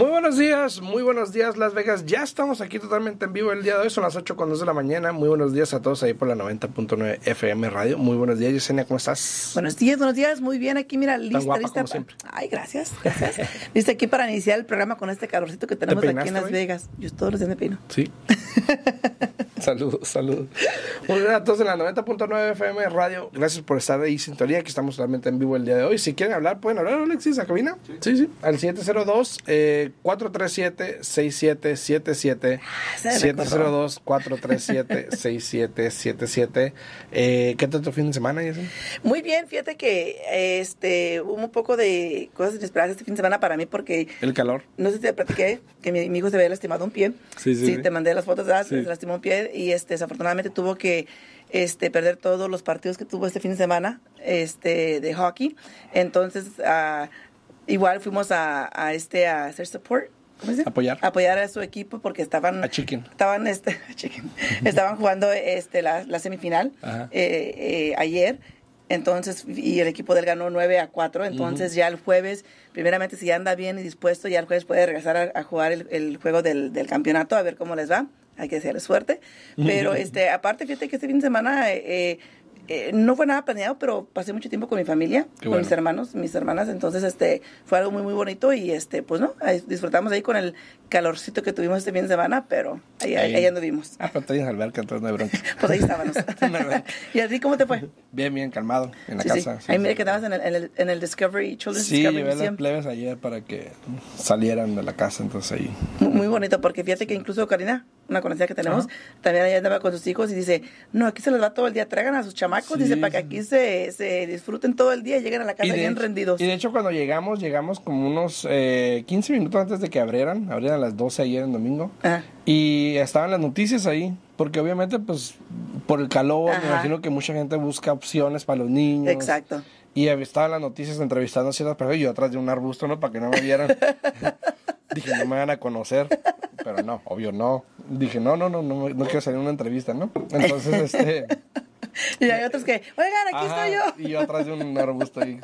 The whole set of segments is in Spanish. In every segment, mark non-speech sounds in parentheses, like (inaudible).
Muy buenos días, muy buenos días Las Vegas. Ya estamos aquí totalmente en vivo el día de hoy, son las 8 con 2 de la mañana. Muy buenos días a todos ahí por la 90.9 FM Radio. Muy buenos días, Yesenia, ¿cómo estás? Buenos días, buenos días, muy bien aquí, mira, lista, guapa lista. como pa- siempre. Ay, gracias, gracias. (laughs) lista aquí para iniciar el programa con este calorcito que tenemos aquí en Las hoy? Vegas. Yo todos los días me peino. Sí. (laughs) saludos, saludos. Muy bien a todos en la 90.9 FM Radio. Gracias por estar ahí, sintonía, que estamos totalmente en vivo el día de hoy. Si quieren hablar, pueden hablar, Alexis, a cabina. Sí, sí. Al 702 eh, 437 6777 se recordó. 702 437 6777 eh, ¿Qué tal tu fin de semana, Yesenia? Muy bien, fíjate que este hubo un poco de cosas inesperadas este fin de semana para mí porque El calor. no sé si te platiqué que mi, mi hijo se había lastimado un pie. Sí, sí, sí. te mandé las fotos. Sí. Se lastimó un pie y este desafortunadamente tuvo que este perder todos los partidos que tuvo este fin de semana este de hockey. Entonces, ah, igual fuimos a, a este a hacer support. ¿Cómo se dice? Apoyar. Apoyar a su equipo porque estaban A Chicken. estaban este (laughs) chicken, estaban jugando este la, la semifinal eh, eh, ayer entonces y el equipo del ganó 9 a 4 entonces ya el jueves primeramente si ya anda bien y dispuesto ya el jueves puede regresar a, a jugar el, el juego del, del campeonato a ver cómo les va hay que desearles suerte pero este aparte fíjate que este fin de semana eh, eh, no fue nada planeado, pero pasé mucho tiempo con mi familia, Qué con bueno. mis hermanos, mis hermanas, entonces este fue algo muy muy bonito y este pues no, ahí disfrutamos ahí con el calorcito que tuvimos este fin de semana, pero ahí, ahí, Ahí. anduvimos. Ah, pero tienes alberca, entonces no hay bronca. (laughs) Pues ahí estábamos. (laughs) (laughs) ¿Y a ti cómo te fue? Bien, bien, calmado, en la Sí, casa. sí, Ahí sí. mire que estabas en el, en el, en el Discovery, Children's Sí, Discovery llevé las plebes ayer para que salieran de la casa, entonces ahí. Muy, muy bonito, porque fíjate que incluso Karina, una conocida que tenemos, también allá andaba con sus hijos y dice, no, aquí se les va todo el día, traigan a sus chamacos, Sí, dice, para que aquí se, se disfruten todo el día y lleguen a la casa bien hecho- rendidos. y de hecho, cuando llegamos, llegamos como unos eh, 15 minutos antes de que abrieran. Abrieran a las 12 ayer en domingo. Ajá. Y estaban las noticias ahí. Porque obviamente, pues, por el calor, me Ajá. imagino que mucha gente busca opciones para los niños. Exacto. Y estaban las noticias entrevistando a ciertas personas y yo atrás de un arbusto, ¿no? Para que no me vieran. (laughs) Dije, no me van a conocer. Pero no, obvio no. Dije, no, no, no, no, no quiero salir en una entrevista, ¿no? Entonces, este... (laughs) Y hay otros que, oigan, aquí Ajá, estoy yo. Y yo atrás de un arbusto ahí,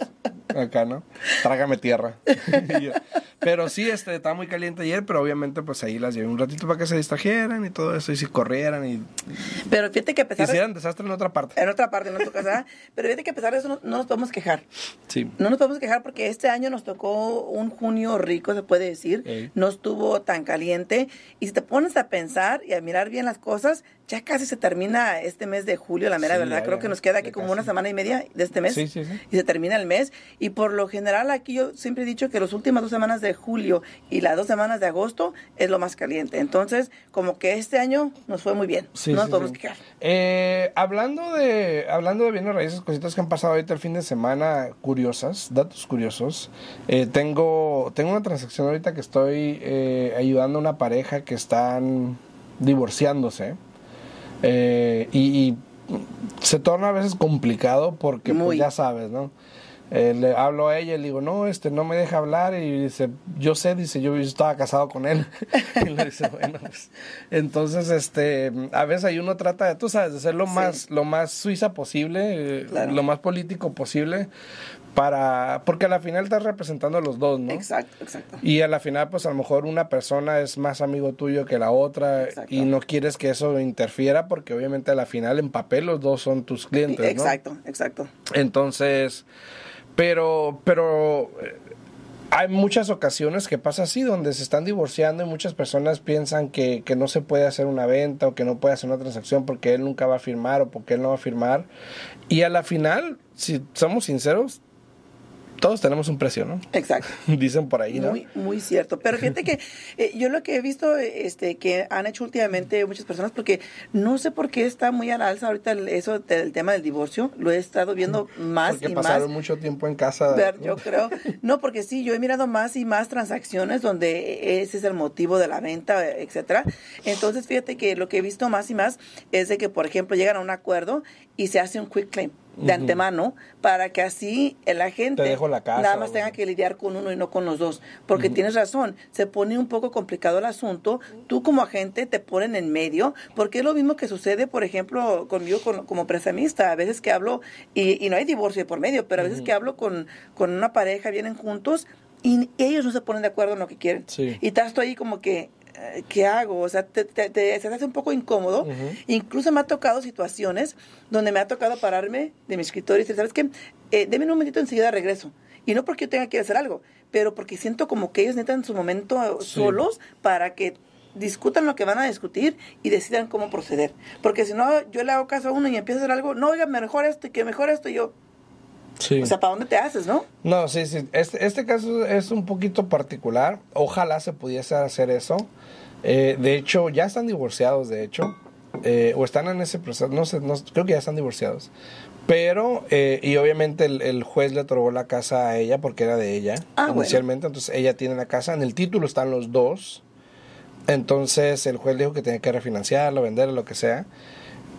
acá, ¿no? Trágame tierra. (laughs) Yo- pero sí, este, estaba muy caliente ayer, pero obviamente pues ahí las llevé un ratito para que se distrajeran y todo eso, y si corrieran y Pero fíjate que a pesar de... hicieran desastre en otra parte. En otra parte, en otra casa, (laughs) pero fíjate que a pesar de eso no, no nos podemos quejar. Sí. No nos podemos quejar porque este año nos tocó un junio rico, se puede decir. Ey. No estuvo tan caliente. Y si te pones a pensar y a mirar bien las cosas, ya casi se termina este mes de julio, la mera Sí, verdad. ya, Creo ya, que nos queda aquí como casi. una semana y media de este mes. Sí, sí. Y se termina el mes. Y por lo general aquí yo siempre he dicho que las últimas dos semanas de julio y las dos semanas de agosto es lo más caliente. Entonces, como que este año nos fue muy bien. Sí, no nos podemos quejar. Eh, hablando de hablando de bienes raíces, cositas que han pasado ahorita el fin de semana, curiosas, datos curiosos. Eh, tengo tengo una transacción ahorita que estoy eh, ayudando a una pareja que están divorciándose Eh, y, y se torna a veces complicado porque pues, ya sabes, ¿no? Eh, le hablo a ella y le digo, no, este, no me deja hablar. Y dice, yo sé, dice, yo estaba casado con él. (laughs) y le dice, bueno, pues, entonces, este, a veces ahí uno trata de, tú sabes, de ser lo Sí. más, lo más suiza posible, eh, Claro. lo más político posible, para, porque a la final estás representando a los dos, ¿no? Exacto, exacto. Y a la final, pues a lo mejor una persona es más amigo tuyo que la otra Exacto. y no quieres que eso interfiera porque obviamente a la final en papel los dos son tus clientes, ¿no? Exacto, exacto. Entonces, pero, pero eh, hay muchas ocasiones que pasa así, donde se están divorciando y muchas personas piensan que, que no se puede hacer una venta o que no puede hacer una transacción porque él nunca va a firmar o porque él no va a firmar. Y a la final, si somos sinceros, todos tenemos un precio, ¿no? Exacto. (laughs) Dicen por ahí, ¿no? Muy, muy cierto. Pero fíjate que eh, yo lo que he visto este, que han hecho últimamente muchas personas, porque no sé por qué está muy al alza ahorita el- eso del tema del divorcio, lo he estado viendo (laughs) más porque y pasaron más. mucho tiempo en casa. Ver, yo creo. No, porque sí, yo he mirado más y más transacciones donde ese es el motivo de la venta, etcétera. Entonces, fíjate que lo que he visto más y más es de que, por ejemplo, llegan a un acuerdo y se hace un quick claim de antemano para que así el agente Te dejo la casa nada más tenga que lidiar con uno y no con los dos. Porque tienes razón, se pone un poco complicado el asunto. Tú como agente te ponen en medio, porque es lo mismo que sucede, por ejemplo, conmigo con- como prestamista. A veces que hablo, y, y no hay divorcio por medio, pero a veces que hablo con, con una pareja, vienen juntos y ellos no se ponen de acuerdo en lo que quieren. Sí. Y estás tú ahí como que, ¿qué hago? O sea, te, te- te- te hace un poco incómodo. Incluso me ha tocado situaciones donde me ha tocado pararme de mi escritorio y decir, ¿sabes qué? Eh, deme un momentito, enseguida regreso. Y no porque yo tenga que hacer algo, pero porque siento como que ellos necesitan su momento Sí. solos para que discutan lo que van a discutir y decidan cómo proceder. Porque si no, yo le hago caso a uno y empiezo a hacer algo, no, oiga, mejor esto y que mejor esto, y yo, Sí. o sea, ¿para dónde te haces, no? No, sí, sí. Este, este caso es un poquito particular. Ojalá se pudiese hacer eso. Eh, de hecho, ya están divorciados, de hecho. Eh, o están en ese proceso. No sé, no, creo que ya están divorciados. Pero, eh, y obviamente el, el juez le otorgó la casa a ella porque era de ella Ah, bueno. inicialmente. Entonces ella tiene la casa. En el título están los dos. Entonces el juez dijo que tenía que refinanciarlo, venderlo, lo que sea.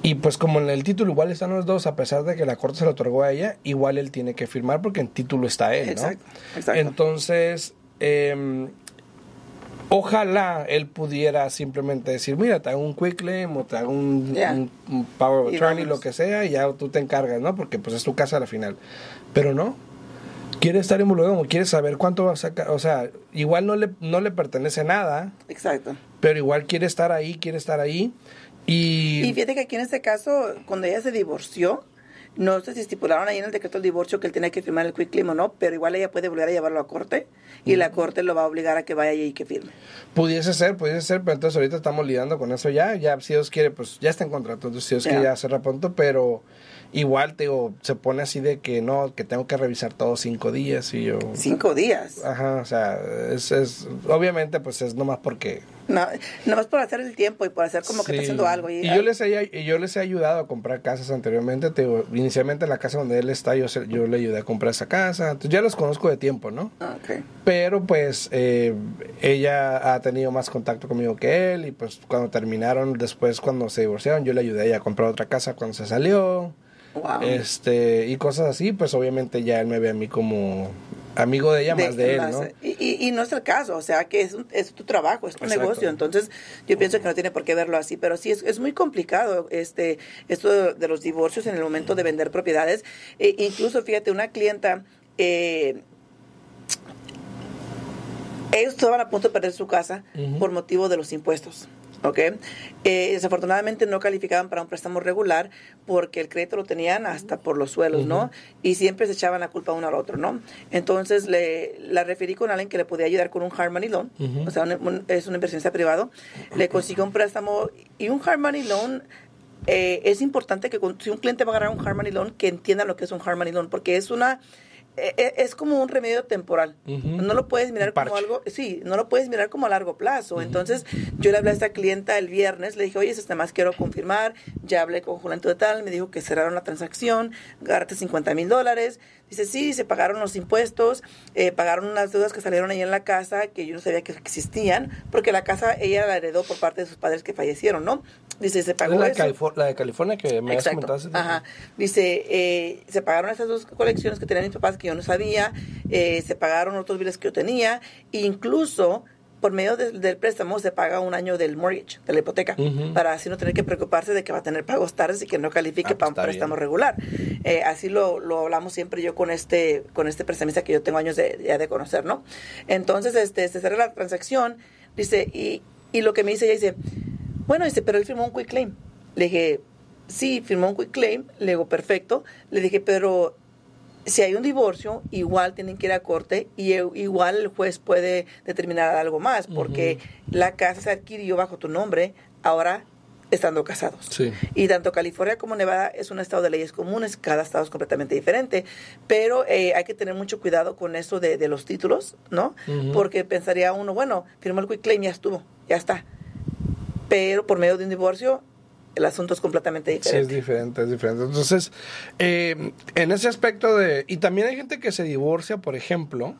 Y pues como en el título igual están los dos, a pesar de que la corte se lo otorgó a ella, igual él tiene que firmar porque en título está él, ¿no? Exacto, exacto. Entonces, em, ojalá él pudiera simplemente decir, mira, te hago un quick claim o te hago un, Ya. un- un power of Y attorney, lo que sea, y ya tú te encargas, ¿no? Porque pues es tu casa a la final. Pero no. Quiere estar involucrado, quiere saber cuánto va a sacar, o sea, igual no le, no le pertenece nada, Exacto. pero igual quiere estar ahí, quiere estar ahí. Y, Y fíjate que aquí en este caso, cuando ella se divorció, no sé si estipularon ahí en el decreto del divorcio que él tenía que firmar el quick claim o no, pero igual ella puede volver a llevarlo a corte y la corte lo va a obligar a que vaya y que firme. Pudiese ser, pudiese ser, pero entonces ahorita estamos lidiando con eso ya. Ya, si Dios quiere, pues ya está en contrato. Entonces, si Dios quiere, ya cerra pronto, pero igual, te digo, se pone así de que no, que tengo que revisar todos cinco días y yo. Cinco días. Ajá, o sea, es, es. Obviamente, pues es nomás porque. No, nada más por hacer el tiempo y por hacer como que está haciendo algo. Y, Y yo les, he, y yo les he ayudado a comprar casas anteriormente. Te digo, inicialmente en la casa donde él está, yo, yo le ayudé a comprar esa casa. Entonces, ya los conozco de tiempo, ¿no? Ah, ok. Pero pues eh, ella ha tenido más contacto conmigo que él y pues cuando terminaron, después cuando se divorciaron, yo le ayudé a ella a comprar otra casa cuando se salió. Wow. Este, y cosas así, pues obviamente ya él me ve a mí como amigo de ella más de él, ¿no? Y, y- y no es el caso, o sea, que es, es tu trabajo, es tu Exacto. negocio. Entonces, yo pienso que no tiene por qué verlo así, pero sí es, es muy complicado este esto de, los divorcios en el momento de vender propiedades. E incluso, fíjate, una clienta. Eh, ellos estaban a punto de perder su casa por motivo de los impuestos. ¿Ok? Eh, desafortunadamente no calificaban para un préstamo regular porque el crédito lo tenían hasta por los suelos, ¿no? Y siempre se echaban la culpa uno al otro, ¿no? Entonces le, la referí con alguien que le podía ayudar con un hard money loan, o sea, un- un- es un inversionista privado. Le consiguió un préstamo y un hard money loan. eh, es importante que si un cliente va a agarrar un hard money loan, que entienda lo que es un hard money loan, porque es una es como un remedio temporal. No lo puedes mirar como algo, sí, no lo puedes mirar como a largo plazo. Entonces, yo le hablé a esta clienta el viernes, le dije, oye, este más quiero confirmar, ya hablé con Julián de tal, me dijo que cerraron la transacción, garte 50 mil dólares. Dice, sí, se pagaron los impuestos, eh, pagaron unas deudas que salieron ahí en la casa, que yo no sabía que existían, porque la casa ella la heredó por parte de sus padres que fallecieron, ¿no? Dice, se pagó la, de eso. Califor- la de California que me has Exacto. comentado hace tiempo. Ajá. Dice, eh, se pagaron esas dos colecciones que tenían mis papás que yo no sabía, eh, se pagaron otros biles que yo tenía, e incluso por medio del- del préstamo se paga un año del mortgage, de la hipoteca, para así no tener que preocuparse de que va a tener pagos tardes y que no califique Ah, pues para un préstamo bien. regular. Eh, así lo, lo hablamos siempre yo con este con este prestamista que yo tengo años de, ya de conocer, ¿no? Entonces, este, se cerra la transacción, dice, y, y lo que me dice ella dice, bueno, dice, pero él firmó un quick claim. Le dije, sí, firmó un quick claim. Le digo, perfecto. Le dije, pero si hay un divorcio, igual tienen que ir a corte y e- igual el juez puede determinar algo más, porque la casa se adquirió bajo tu nombre, ahora estando casados. Sí. Y tanto California como Nevada es un estado de leyes comunes, cada estado es completamente diferente, pero eh, hay que tener mucho cuidado con eso de, de los títulos, ¿no? Porque pensaría uno, bueno, firmó el quick claim, ya estuvo, ya está. Pero por medio de un divorcio, el asunto es completamente Sí, es diferente. diferente, es diferente. Entonces, eh, en ese aspecto de... Y también hay gente que se divorcia, por ejemplo,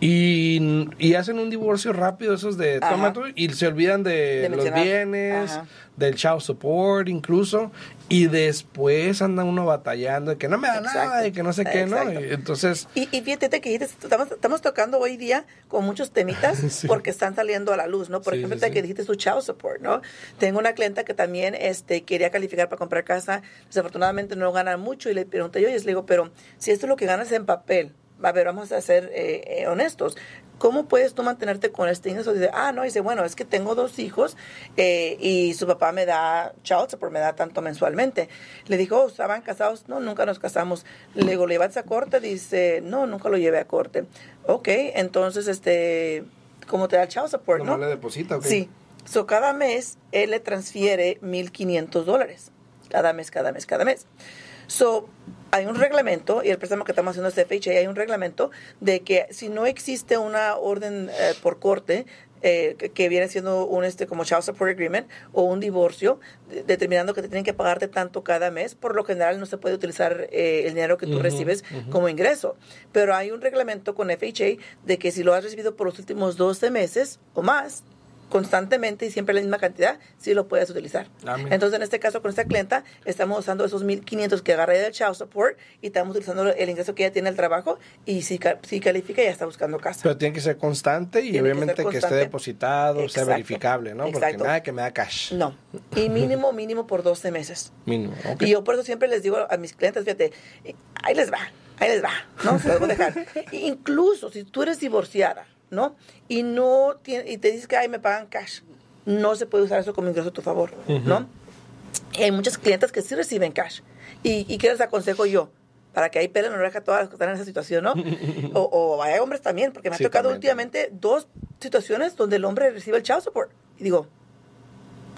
y, y hacen un divorcio rápido, esos de Ajá. toma tú, y se olvidan de, De los bienes, Ajá. del child support incluso, y después anda uno batallando de que no me da nada, y que no sé qué, ¿no? Y entonces... Y, y fíjate que estamos, estamos tocando hoy día con muchos temitas (laughs) Sí. porque están saliendo a la luz, ¿no? Por Sí, ejemplo, sí, que dijiste su child support, ¿no? Tengo una clienta que también este, quería calificar para comprar casa, desafortunadamente no gana mucho y le pregunté yo y le digo, pero si esto es lo que ganas en papel, a ver, vamos a ser eh, eh, honestos. ¿Cómo puedes tú mantenerte con este ingreso? Dice, ah, no, dice, bueno, es que tengo dos hijos eh, y su papá me da child support, me da tanto mensualmente. Le dijo, oh, ¿estaban casados? No, nunca nos casamos. Le digo, ¿le llevas a corte? Dice, no, nunca lo llevé a corte. Ok, entonces, este, ¿cómo te da el child support? ¿Cómo no? le deposita? ok? Sí. So, cada mes él le transfiere 1.500 dólares. Cada mes, cada mes, cada mes. So, hay un reglamento, y el préstamo que estamos haciendo es FHA, hay un reglamento de que si no existe una orden eh, por corte, eh, que, que viene siendo un este como child support agreement o un divorcio, de- determinando que te tienen que pagarte tanto cada mes, por lo general no se puede utilizar eh, el dinero que tú recibes como ingreso. Pero hay un reglamento con FHA de que si lo has recibido por los últimos 12 meses o más, constantemente y siempre la misma cantidad, sí lo puedes utilizar. Ah. Entonces, en este caso, con esta clienta, estamos usando esos 1.500 que agarré del child support y estamos utilizando el ingreso que ella tiene al trabajo y si, si califica ya está buscando casa. Pero tiene que ser constante y Tiene que ser obviamente que, esté depositado, sea verificable, ¿no? Porque nada que me da cash. no. Y (laughs) mínimo, mínimo por 12 meses. Mínimo. Y yo por eso siempre les digo a mis clientes, fíjate, ahí les va, ahí les va, ¿no? Se los voy a dejar. (laughs) Incluso si tú eres divorciada, ¿no? Y no tiene, y te dices que, ay, me pagan cash, no se puede usar eso como ingreso a tu favor, ¿no? Y hay muchas clientes que sí reciben cash. Y, y ¿qué les aconsejo yo? Para que ahí pelen la oreja a todas las que están en esa situación, ¿no? (laughs) O, o hay hombres también, porque me Sí, ha tocado también, últimamente dos situaciones donde el hombre recibe el child support. Y digo,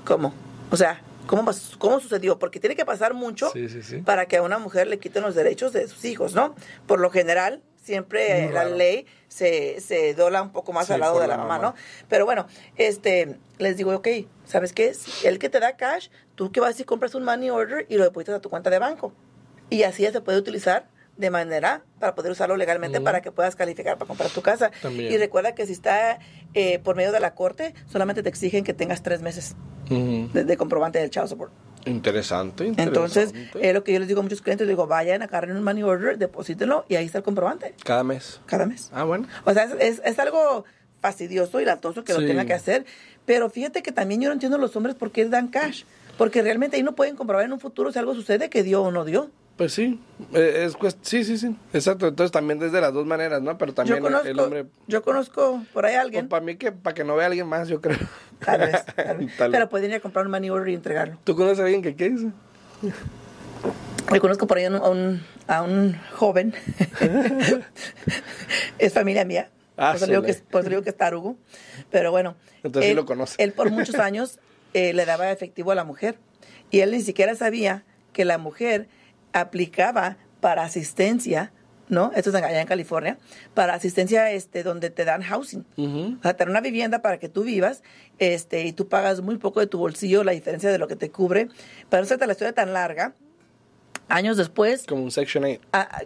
¿cómo? O sea, ¿cómo, cómo sucedió? Porque tiene que pasar mucho Sí, sí, sí. para que a una mujer le quiten los derechos de sus hijos, ¿no? Por lo general, siempre la ley se, se dobla un poco más Sí, al lado de la, la mamá, mamá. ¿no? Pero bueno, este, les digo, ok, ¿sabes qué? Si el que te da cash, tú que vas y compras un money order y lo depositas a tu cuenta de banco. Y así ya se puede utilizar de manera para poder usarlo legalmente para que puedas calificar para comprar tu casa. También. Y recuerda que si está eh, por medio de la corte, solamente te exigen que tengas tres meses de, de comprobante del child support. Interesante, Entonces, interesante. es lo que yo les digo a muchos clientes, digo, vayan, agarren un money order, deposítenlo y ahí está el comprobante Cada mes. cada mes. Ah, bueno. O sea, es, es- es algo fastidioso y latoso que Sí. lo tengan que hacer, pero fíjate que también yo no entiendo los hombres por qué dan cash, porque realmente ahí no pueden comprobar en un futuro si algo sucede que dio o no dio. Pues sí, eh, es cuest- sí, sí, sí, exacto. Entonces también desde las dos maneras, ¿no? Pero también conozco, el hombre, yo conozco por ahí a alguien, para mí que para que no vea a alguien más, yo creo. tal vez, (laughs) tal vez, Tal vez. pero pueden ir a comprar un money order y entregarlo. ¿Tú conoces a alguien que qué dice? Yo conozco por ahí a un, a un, a un joven, (laughs) es familia mía, Ah, por, eso digo que, por eso digo que es tarugo, pero bueno. Entonces sí lo conoce. Él por muchos (laughs) años eh, le daba efectivo a la mujer y él ni siquiera sabía que la mujer aplicaba para asistencia, ¿no? Esto es allá en California, para asistencia este, donde te dan housing. Ujú. O sea, te dan una vivienda para que tú vivas este, y tú pagas muy poco de tu bolsillo, la diferencia de lo que te cubre. Para no hacerte la historia tan larga, años después, Como un Section 8. ah, ah,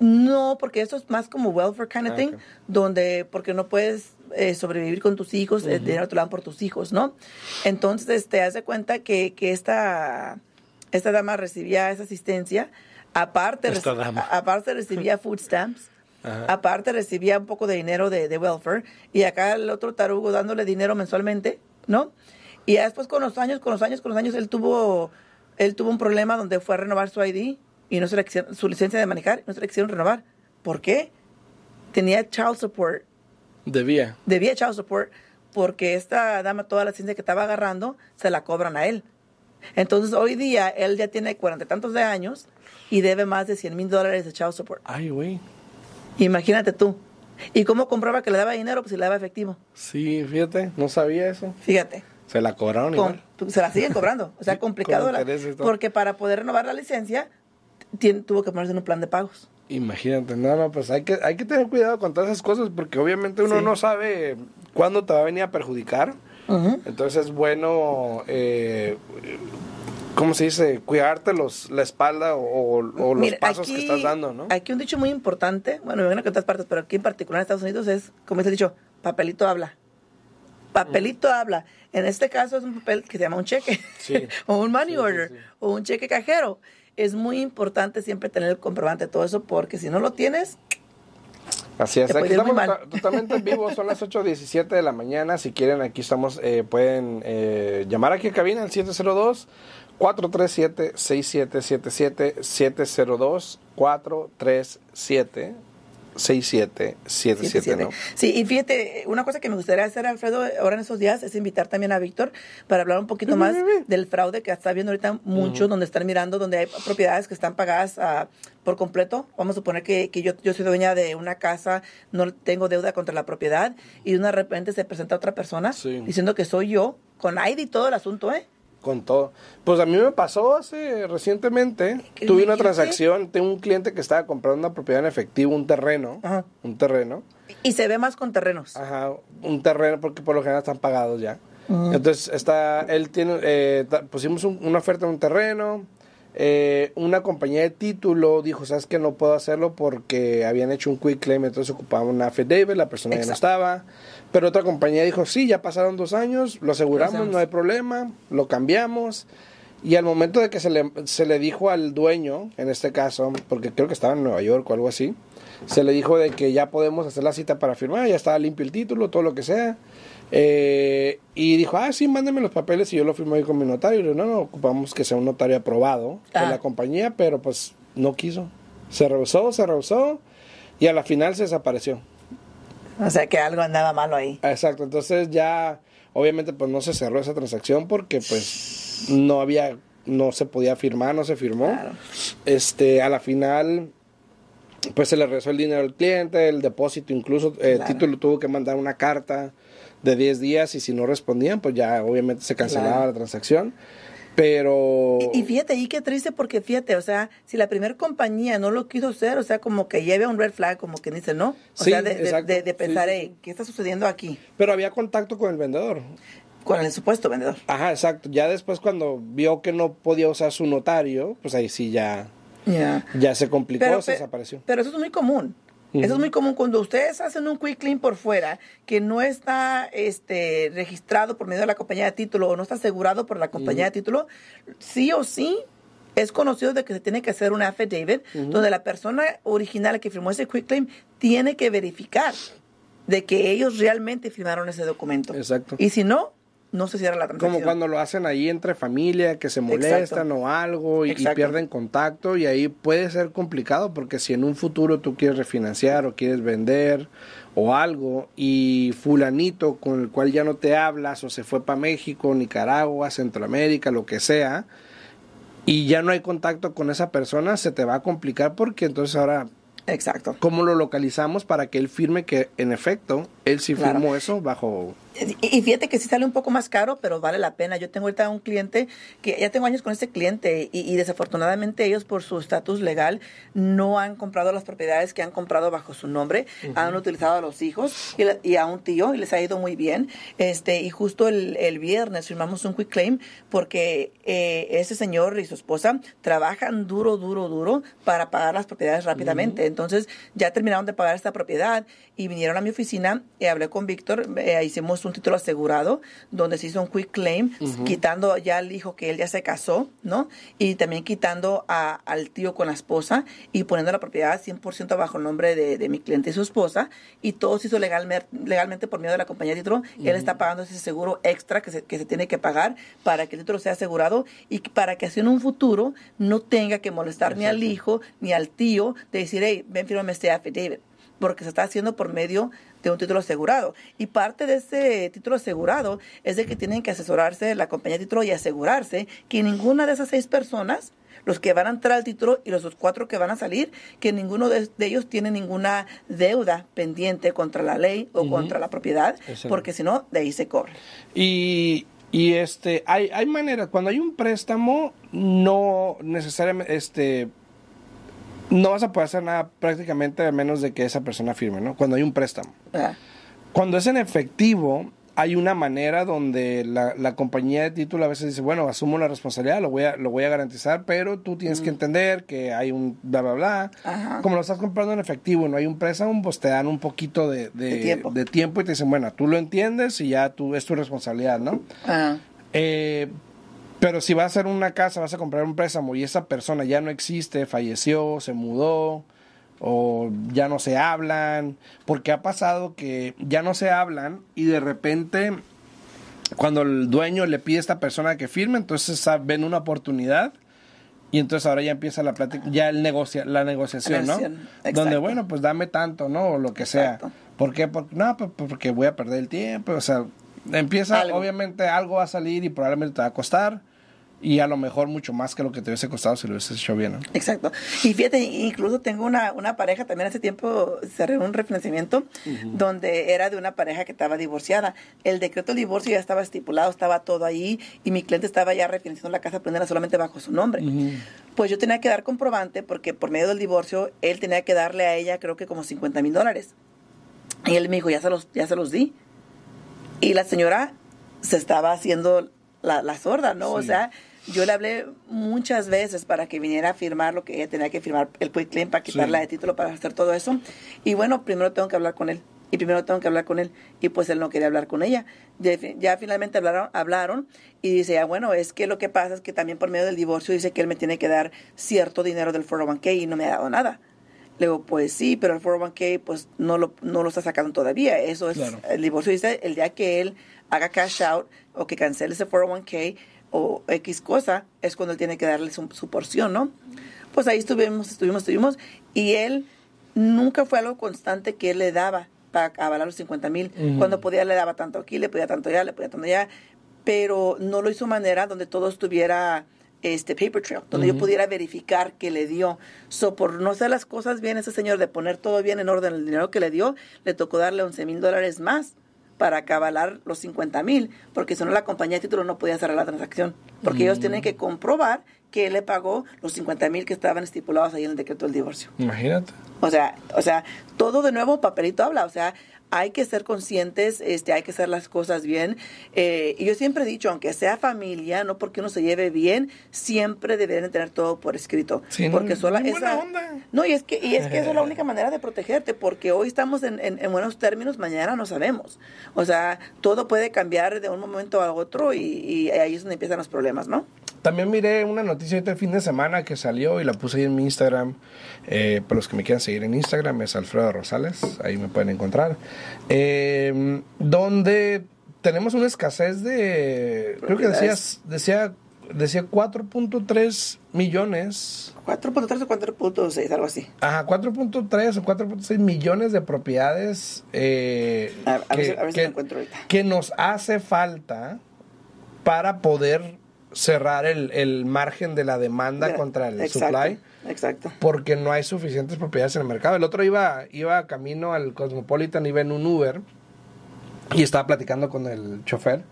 no, porque esto es más como welfare kind of Ah, thing, donde, porque no puedes eh, sobrevivir con tus hijos, el dinero te lo dan por tus hijos, ¿no? Entonces, este, haz de cuenta que, que esta, esta dama recibía esa asistencia, aparte, Esta dama. aparte recibía food stamps, Ajá. aparte recibía un poco de dinero de, de welfare, y acá el otro tarugo dándole dinero mensualmente, ¿no? Y después con los años, con los años, con los años, él tuvo, él tuvo un problema donde fue a renovar su ID y no se le quisieron- su licencia de manejar, no se le quisieron renovar. ¿Por qué? Tenía child support, Debía. debía child support, porque esta dama, toda la licencia que estaba agarrando, se la cobran a él. Entonces, hoy día, él ya tiene cuarenta y tantos de años y debe más de 100 mil dólares de child support. Ay, güey. Imagínate tú. ¿Y cómo comprueba que le daba dinero? Pues si le daba efectivo. Sí, fíjate, no sabía eso. Fíjate. Se la cobraron igual. se la siguen cobrando. O sea, (laughs) complicado. la- porque para poder renovar la licencia, tiene- tuvo que ponerse en un plan de pagos. Imagínate, no, no, pues hay que, hay que tener cuidado con todas esas cosas porque obviamente uno Sí. no sabe cuándo te va a venir a perjudicar. Entonces es bueno, eh, ¿cómo se dice? Cuidarte los, la espalda o, los Mira, pasos aquí- que estás dando, ¿no? Aquí un dicho muy importante, bueno, me imagino que en otras partes, pero aquí en particular en Estados Unidos es, como dice dicho, papelito habla. Papelito Mm. habla. En este caso es un papel que se llama un cheque, Sí. (laughs) o un money sí, order, sí. o un cheque cajero. Es muy importante siempre tener el comprobante de todo eso, porque si no lo tienes, Así es, aquí estamos totalmente en vivo, son las 8.17 de la mañana, si quieren aquí estamos, eh, pueden eh, llamar aquí a cabina al 702 437 6777 702 437 6777, ¿no? Sí, y fíjate, una cosa que me gustaría hacer, Alfredo, ahora en esos días, es invitar también a Víctor para hablar un poquito más del fraude que está viendo ahorita mucho, donde están mirando, donde hay propiedades que están pagadas ah, por completo. Vamos a suponer que, que yo, yo soy dueña de una casa, no tengo deuda contra la propiedad, y de una repente se presenta otra persona diciendo que soy yo, con ID y todo el asunto, ¿eh? Con todo. Pues a mí me pasó hace recientemente, tuve una transacción, tengo un cliente que estaba comprando una propiedad en efectivo, un terreno, un terreno. Y se ve más con terrenos. Ajá, un terreno porque por lo general están pagados ya. Entonces está, él tiene, eh, pusimos una oferta en un terreno, eh, una compañía de título dijo, sabes que no puedo hacerlo porque habían hecho un quick claim, entonces ocupaban una affidavit, la persona ya no estaba. Pero otra compañía dijo, sí, ya pasaron dos años, lo aseguramos, no hay problema, lo cambiamos. Y al momento de que se le, se le dijo al dueño, en este caso, porque creo que estaba en Nueva York o algo así, se le dijo de que ya podemos hacer la cita para firmar, ya estaba limpio el título, todo lo que sea. Eh, y dijo, ah, sí, mándeme los papeles y yo lo firmo ahí con mi notario. Y yo, no, no, ocupamos que sea un notario aprobado de la compañía, pero pues no quiso. Se rehusó, se rehusó y a la final se desapareció. O sea que algo andaba malo ahí. Exacto, entonces ya obviamente pues no se cerró esa transacción porque pues no había, no se podía firmar, no se firmó. Este, a la final pues se le regresó el dinero al cliente, el depósito incluso, el título tuvo que mandar una carta de 10 días y si no respondían pues ya obviamente se cancelaba la transacción. Pero... Y, fíjate, y qué triste porque fíjate, o sea, si la primera compañía no lo quiso hacer, o sea, como que lleve un red flag, como que dice, ¿no? O sea, de, de, pensar, ¿qué está sucediendo aquí? Pero había contacto con el vendedor. Con el supuesto vendedor. Ajá, exacto. Ya después cuando vio que no podía usar su notario, pues ahí sí ya... Ya se complicó, se desapareció. Pero eso es muy común. Eso es muy común cuando ustedes hacen un quick clean por fuera que no está este, registrado por medio de la compañía de título o no está asegurado por la compañía de título, sí o sí es conocido de que se tiene que hacer un affidavit donde la persona original que firmó ese quick claim tiene que verificar de que ellos realmente firmaron ese documento. Exacto. Y si no, no se cierra la transacción. Como cuando lo hacen ahí entre familia, que se molestan o algo y, pierden contacto y ahí puede ser complicado porque si en un futuro tú quieres refinanciar o quieres vender o algo y fulanito con el cual ya no te hablas o se fue para México, Nicaragua, Centroamérica, lo que sea, y ya no hay contacto con esa persona, se te va a complicar porque entonces ahora Exacto. ¿Cómo lo localizamos para que él firme que en efecto él sí firmó eso bajo y fíjate que sí sale un poco más caro, pero vale la pena. Yo tengo ahorita un cliente que ya tengo años con este cliente y, desafortunadamente ellos por su estatus legal no han comprado las propiedades que han comprado bajo su nombre, han utilizado a los hijos y, a un tío y les ha ido muy bien. Este y justo el, viernes firmamos un quick claim porque eh, ese señor y su esposa trabajan duro, duro, duro para pagar las propiedades rápidamente. Entonces ya terminaron de pagar esta propiedad y vinieron a mi oficina y hablé con Víctor, eh, hicimos un título asegurado donde se hizo un quick claim, quitando ya al hijo que él ya se casó, ¿no? Y también quitando al tío con la esposa y poniendo la propiedad 100% bajo el nombre de, mi cliente y su esposa. Y todo se hizo legalmente, legalmente por medio de la compañía de título. Él está pagando ese seguro extra que se, que se tiene que pagar para que el título sea asegurado y para que así en un futuro no tenga que molestar ni al hijo ni al tío de decir, hey, ven, fírmame este affidavit porque se está haciendo por medio de un título asegurado. Y parte de ese título asegurado es de que tienen que asesorarse la compañía de título y asegurarse que ninguna de esas seis personas, los que van a entrar al título y los cuatro que van a salir, que ninguno de, ellos tiene ninguna deuda pendiente contra la ley o contra la propiedad, porque si no, de ahí se corre. Y, y este, hay, hay maneras, cuando hay un préstamo, no necesariamente, este, no vas a poder hacer nada prácticamente a menos de que esa persona firme, ¿no? Cuando hay un préstamo. Ah. Cuando es en efectivo, hay una manera donde la, compañía de título a veces dice, bueno, asumo la responsabilidad, lo voy a, lo voy a garantizar, pero tú tienes que mm. entender que hay un bla, bla, bla. Como lo estás comprando en efectivo, no hay un préstamo, pues te dan un poquito de, tiempo. y te dicen, bueno, tú lo entiendes y ya tú, es tu responsabilidad, ¿no? Ajá. Eh, pero si vas a hacer una casa, vas a comprar un préstamo y esa persona ya no existe, falleció, se mudó o ya no se hablan, porque ha pasado que ya no se hablan y de repente cuando el dueño le pide a esta persona que firme, entonces ven una oportunidad Y entonces ahora ya empieza la plática, ya el negocia, la negociación, ¿no? Donde, bueno, pues dame tanto, ¿no? O lo que sea. Exacto. ¿Por qué? Porque, no, pues porque voy a perder el tiempo. O sea, empieza, Algo. obviamente algo va a salir y probablemente te va a costar. Y a lo mejor mucho más que lo que te hubiese costado si lo hubieses hecho bien, ¿no? Exacto. Y fíjate, incluso tengo una, una pareja, también hace tiempo cerré un refinanciamiento donde era de una pareja que estaba divorciada. El decreto de divorcio ya estaba estipulado, estaba todo ahí y mi cliente estaba ya refinanciando la casa, pero no era solamente bajo su nombre. Pues yo tenía que dar comprobante porque por medio del divorcio él tenía que darle a ella creo que como 50 mil dólares. Y él me dijo, ya se los, ya se los di. Y la señora se estaba haciendo la, la sorda, ¿no? O sea, yo le hablé muchas veces para que viniera a firmar lo que ella tenía que firmar, el quick claim, para quitarla Sí. de título, para hacer todo eso. Y bueno, primero tengo que hablar con él. Y primero tengo que hablar con él. Y pues él no quería hablar con ella. Ya finalmente hablaron, hablaron y dice, ah, bueno, es que lo que pasa es que también por medio del divorcio dice que él me tiene que dar cierto dinero del 401k y no me ha dado nada. Le digo, pues sí, pero el 401k pues no lo, no lo está sacando todavía. Eso es, Claro. el divorcio dice el día que él haga cash out o que cancele ese 401k o X cosa, es cuando él tiene que darle su, su porción, ¿no? Pues ahí estuvimos, estuvimos, estuvimos, y él nunca fue algo constante que él le daba para avalar los 50 mil. Cuando podía le daba tanto aquí, le podía tanto allá, le podía tanto allá, pero no lo hizo de manera donde todo estuviera este paper trail, donde yo pudiera verificar que le dio. So, por no hacer las cosas bien, ese señor de poner todo bien en orden, el dinero que le dio, le tocó darle 11 mil dólares más para acabalar los 50 mil, porque si no la compañía de título no podía cerrar la transacción, porque ellos tienen que comprobar que él le pagó los 50 mil que estaban estipulados ahí en el decreto del divorcio. Imagínate. O sea, o sea, todo de nuevo papelito habla, o sea, hay que ser conscientes, este, hay que hacer las cosas bien. Eh, y yo siempre he dicho, aunque sea familia, no porque uno se lleve bien, siempre deberían de tener todo por escrito. Sí, no, porque sola muy buena esa- onda. No, y es que, y es que esa es la única (laughs) manera de protegerte, porque hoy estamos en, en- en buenos términos, mañana no sabemos. O sea, todo puede cambiar de un momento a otro y, y ahí es donde empiezan los problemas, ¿no? También miré una noticia ahorita el fin de semana que salió y la puse ahí en mi Instagram. Eh, para los que me quieran seguir en Instagram es Alfredo Rosales, ahí me pueden encontrar. Eh, donde tenemos una escasez de, creo que decías, decía, decía 4.3 millones. 4.3 o 4.6, algo así. Ajá, 4.3 o 4.6 millones de propiedades eh, A, a ver, si- que, a ver si que- encuentro ahorita. que nos hace falta para poder cerrar el, el margen de la demanda Mira, contra el exacto, supply Exacto. porque no hay suficientes propiedades en el mercado. El otro iba, iba camino al Cosmopolitan, iba en un Uber y estaba platicando con el chofer.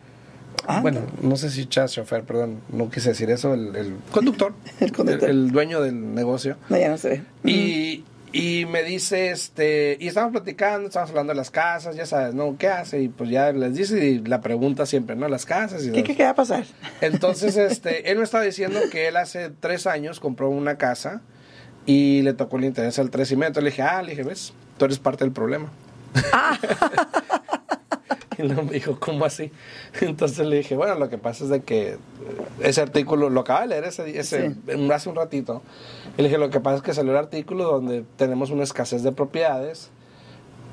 Ah, bueno, no sé si chas chofer, perdón, no quise decir eso, el, el conductor, (laughs) El conductor. el dueño del negocio. No, ya no se ve. Y, y me dice, este, y estamos platicando, estamos hablando de las casas, ya sabes, ¿no? ¿Qué hace? Y pues ya les dice y la pregunta siempre, ¿no? Las casas y ¿Qué, qué, qué va a pasar? Entonces, este, él me estaba diciendo que él hace tres años compró una casa y le tocó el interés al tres y medio. Entonces le dije, ah, le dije, ves, tú eres parte del problema. (laughs) (laughs) y luego me dijo, ¿cómo así? (laughs) Entonces le dije, bueno, lo que pasa es de que eh, ese artículo, lo acaba de leer ese, ese, hace un ratito. Y le dije, lo que pasa es que salió el artículo donde tenemos una escasez de propiedades.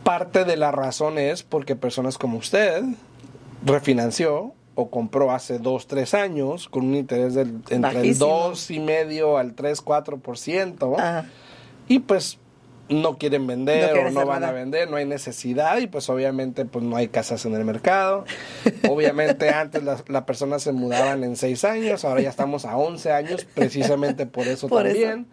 Parte de la razón es porque personas como usted refinanció o compró hace dos, tres años con un interés del, entre el Bajísimo. dos y medio al 3, 4%. Ajá. Y pues no quieren vender o no van a vender, no hay necesidad y pues obviamente pues no hay casas en el mercado. (laughs) obviamente antes la, la persona se mudaban en 6 años, ahora ya estamos a 11 años precisamente por eso Por eso.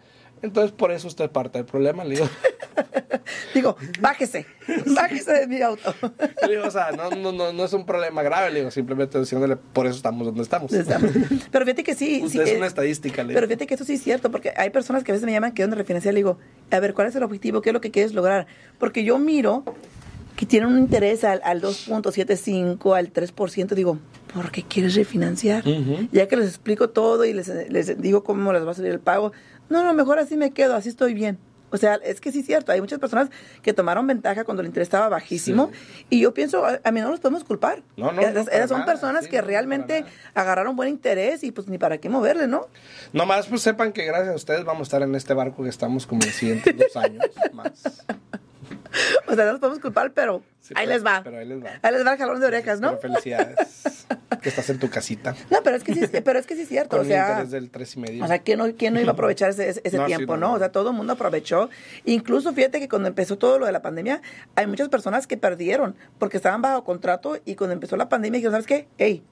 Entonces por eso usted parte del problema, le digo. (laughs) Digo, bájese, bájese de mi auto. Le digo, o sea, no, no, no, no es un problema grave, le digo, simplemente diciéndole por eso estamos donde estamos. Pero fíjate que sí. sí, Usted es una estadística, le digo. Pero fíjate que eso sí es cierto, porque hay personas que a veces me llaman que donde refinanciar, le digo, a ver, ¿cuál es el objetivo? ¿Qué es lo que quieres lograr? Porque yo miro que tienen un interés al, al 2.75, al 3%, digo, ¿por qué quieres refinanciar? Ya que les explico todo y les, les digo cómo les va a salir el pago, no, no, mejor así me quedo, así estoy bien. O sea, es que sí es cierto, hay muchas personas que tomaron ventaja cuando el interés estaba bajísimo y yo pienso, a, a mí no los podemos culpar. No, no, Esas- no, son nada, personas sí, que no, realmente agarraron buen interés y pues ni para qué moverle, ¿no? Nomás pues sepan que gracias a ustedes vamos a estar en este barco que estamos como en los siguientes dos años (laughs) más. O sea, no los podemos culpar, pero Sí, ahí pero- les va. pero ahí les va. Ahí les va el jalón de orejas, ¿no? Pero felicidades. Que estás en tu casita. No, pero es que sí, pero es que sí es cierto. Con o sea, del tres y medio. O sea, ¿quién no, quién no iba a aprovechar ese, ese No, sí, tiempo, no, no, no. O sea, todo el mundo aprovechó. Incluso fíjate que cuando empezó todo lo de la pandemia, hay muchas personas que perdieron porque estaban bajo contrato y cuando empezó la pandemia dijeron, ¿sabes qué? Ey,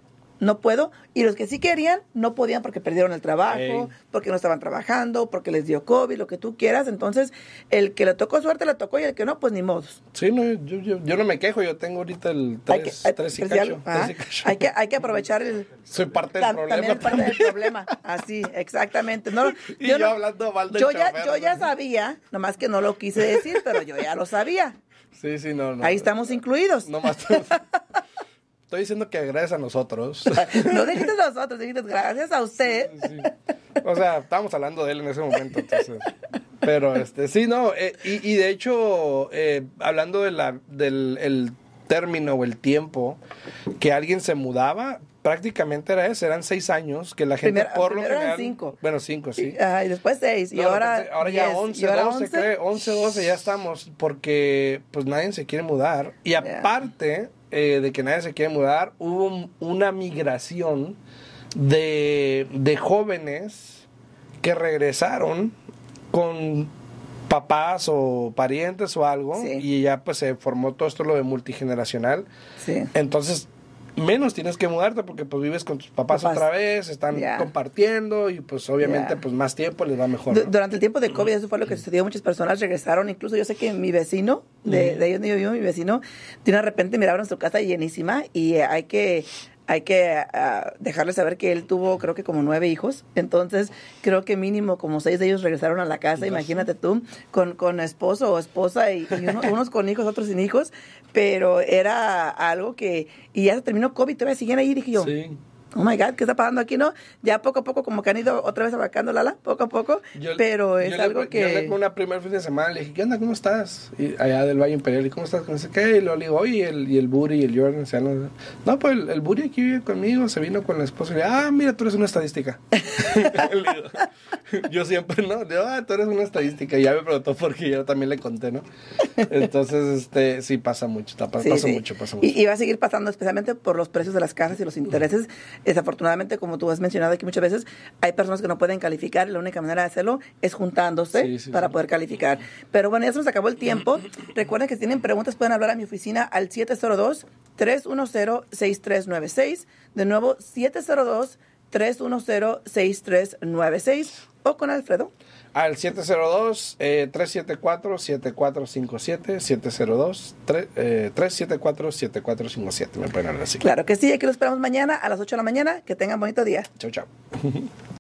no puedo. Y los que sí querían, no podían porque perdieron el trabajo, porque no estaban trabajando, porque les dio COVID, lo que tú quieras. Entonces, el que le tocó suerte le tocó y el que no, pues ni modos. Sí, no, yo, yo, yo no me quejo, yo tengo ahorita el Hay que, 3, hay- tres y cacho. tres y cacho. hay que, hay que aprovechar el, Soy parte del Tam- problema. También parte del problema. Así, exactamente. No, (laughs) Y yo no- hablando mal del yo ya, yo ya ¿no? sabía, nomás que no lo quise decir, pero yo ya lo sabía. (laughs) Sí, sí, no, no. Ahí estamos incluidos. No más. (laughs) Estoy diciendo que gracias a nosotros. (laughs) No dijiste nosotros, dijiste gracias a usted. Sí. O sea, estábamos hablando de él en ese momento, entonces. Pero, este, sí, no, eh, y, y de hecho, eh, hablando de la, del el término o el tiempo que alguien se mudaba, prácticamente era ese, eran seis años que la gente Primero- por lo primero eran general... cinco. Bueno, cinco, sí. Ajá, y después seis. Y ahora, ahora ya diez, 11, y ahora 12, 11. creo, 11, 12 ya estamos, porque pues nadie se quiere mudar. Y aparte eh, de que nadie se quiere mudar, hubo un- una migración de, de jóvenes que regresaron con papás o parientes o algo Sí. y ya pues se formó todo esto lo de multigeneracional. Sí. Entonces, menos tienes que mudarte porque pues vives con tus papás, Papás. otra vez, están compartiendo y pues obviamente pues más tiempo les va mejor. Durante el tiempo de COVID, eso fue lo que sucedió. Muchas personas regresaron. Incluso yo sé que mi vecino, de, de ahí donde yo vivo, mi vecino, de una repente miraban su casa llenísima y hay que hay que ah, dejarle saber que él tuvo, creo que como nueve hijos. Entonces, creo que mínimo como seis de ellos regresaron a la casa. Imagínate tú, con, con esposo o esposa y, y uno- unos con hijos, otros sin hijos. Pero era algo que... Y ya se terminó COVID, todavía siguen ahí. Dije yo, Sí. Oh my God, ¿qué está pasando aquí, no? Ya poco a poco, como que han ido otra vez abarcando Lala, poco a poco, Yo- pero es yo le- algo Yo le que. una primer fin de semana le dije, ¿qué onda? ¿Cómo estás? Y allá del Valle Imperial, ¿y cómo estás? No sé qué. Y luego le digo, oye, y el, y el Buri y el Jordan, o sea, no, no, pues el, el Buri aquí vive conmigo, se vino con la esposa. Y le ah, mira, tú eres una estadística. (laughs) (laughs) Digo, (laughs) yo siempre, ¿no? Le digo, ah, tú eres una estadística. Y ya me preguntó porque yo también le conté, ¿no? Entonces, este, sí pasa mucho, pasa, Sí, sí. mucho, pasa mucho. Y, y va a seguir pasando, especialmente por los precios de las casas y los intereses. Desafortunadamente, como tú has mencionado aquí muchas veces, hay personas que no pueden calificar y la única manera de hacerlo es juntándose Sí, sí, para sí. poder calificar. Pero bueno, ya se nos acabó el tiempo. (clears throat) Recuerden que si tienen preguntas pueden hablar a mi oficina al 702-310-6396. De nuevo, 702-310-6396. O con Alfredo. Al 702-374-7457, 702-374-7457. Me pueden hablar así. Claro que sí, aquí lo esperamos mañana a las 8 de la mañana. Que tengan bonito día. Chau, chau. (laughs)